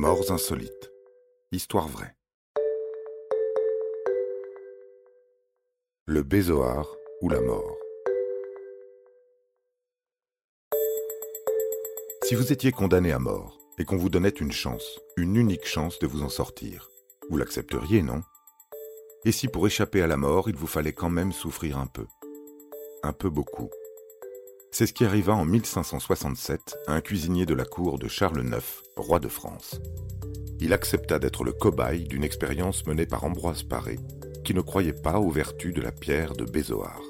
Morts insolites. Histoire vraie. Le bézoard ou la mort. Si vous étiez condamné à mort et qu'on vous donnait une chance, une unique chance de vous en sortir, vous l'accepteriez, non? Et si pour échapper à la mort, il vous fallait quand même souffrir un peu? Un peu beaucoup. C'est ce qui arriva en 1567 à un cuisinier de la cour de Charles IX, roi de France. Il accepta d'être le cobaye d'une expérience menée par Ambroise Paré, qui ne croyait pas aux vertus de la pierre de Bézoard.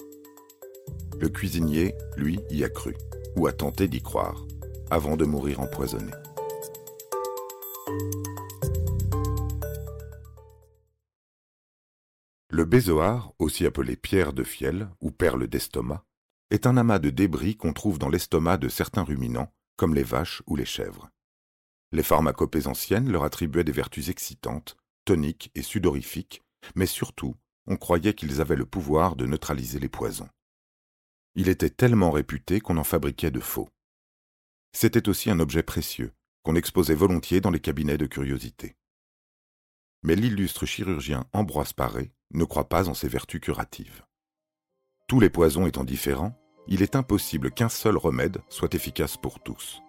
Le cuisinier, lui, y a cru, ou a tenté d'y croire, avant de mourir empoisonné. Le bézoard, aussi appelé pierre de fiel ou perle d'estomac, est un amas de débris qu'on trouve dans l'estomac de certains ruminants, comme les vaches ou les chèvres. Les pharmacopées anciennes leur attribuaient des vertus excitantes, toniques et sudorifiques, mais surtout, on croyait qu'ils avaient le pouvoir de neutraliser les poisons. Il était tellement réputé qu'on en fabriquait de faux. C'était aussi un objet précieux, qu'on exposait volontiers dans les cabinets de curiosité. Mais l'illustre chirurgien Ambroise Paré ne croit pas en ses vertus curatives. Tous les poisons étant différents, il est impossible qu'un seul remède soit efficace pour tous.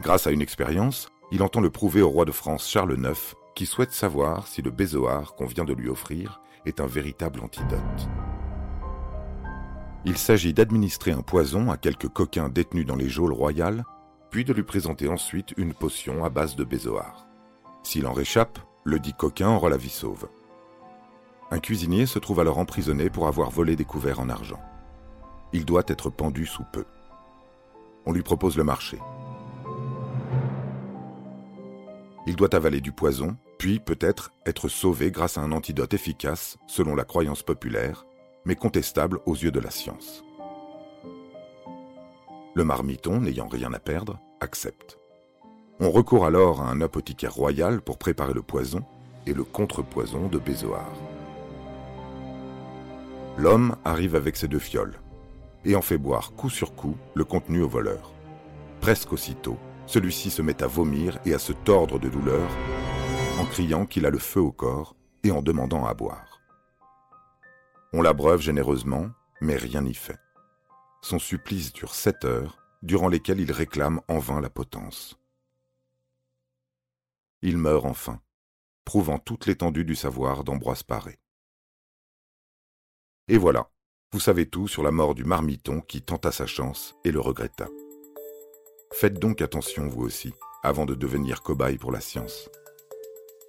Grâce à une expérience, il entend le prouver au roi de France Charles IX, qui souhaite savoir si le bézoard qu'on vient de lui offrir est un véritable antidote. Il s'agit d'administrer un poison à quelques coquins détenus dans les geôles royales, puis de lui présenter ensuite une potion à base de bézoard. S'il en réchappe, le dit coquin aura la vie sauve. Un cuisinier se trouve alors emprisonné pour avoir volé des couverts en argent. Il doit être pendu sous peu. On lui propose le marché. Il doit avaler du poison, puis peut-être être sauvé grâce à un antidote efficace, selon la croyance populaire, mais contestable aux yeux de la science. Le marmiton, n'ayant rien à perdre, accepte. On recourt alors à un apothicaire royal pour préparer le poison et le contrepoison de Bézoard. L'homme arrive avec ses deux fioles et en fait boire coup sur coup le contenu au voleur. Presque aussitôt, celui-ci se met à vomir et à se tordre de douleur en criant qu'il a le feu au corps et en demandant à boire. On l'abreuve généreusement, mais rien n'y fait. Son supplice dure sept heures, durant lesquelles il réclame en vain la potence. Il meurt enfin, prouvant toute l'étendue du savoir d'Ambroise Paré. Et voilà, vous savez tout sur la mort du marmiton qui tenta sa chance et le regretta. Faites donc attention vous aussi, avant de devenir cobaye pour la science.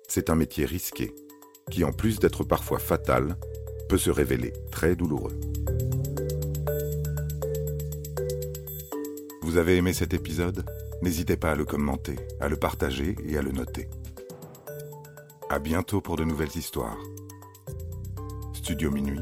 C'est un métier risqué, qui en plus d'être parfois fatal, peut se révéler très douloureux. Vous avez aimé cet épisode? N'hésitez pas à le commenter, à le partager et à le noter. À bientôt pour de nouvelles histoires. Studio Minuit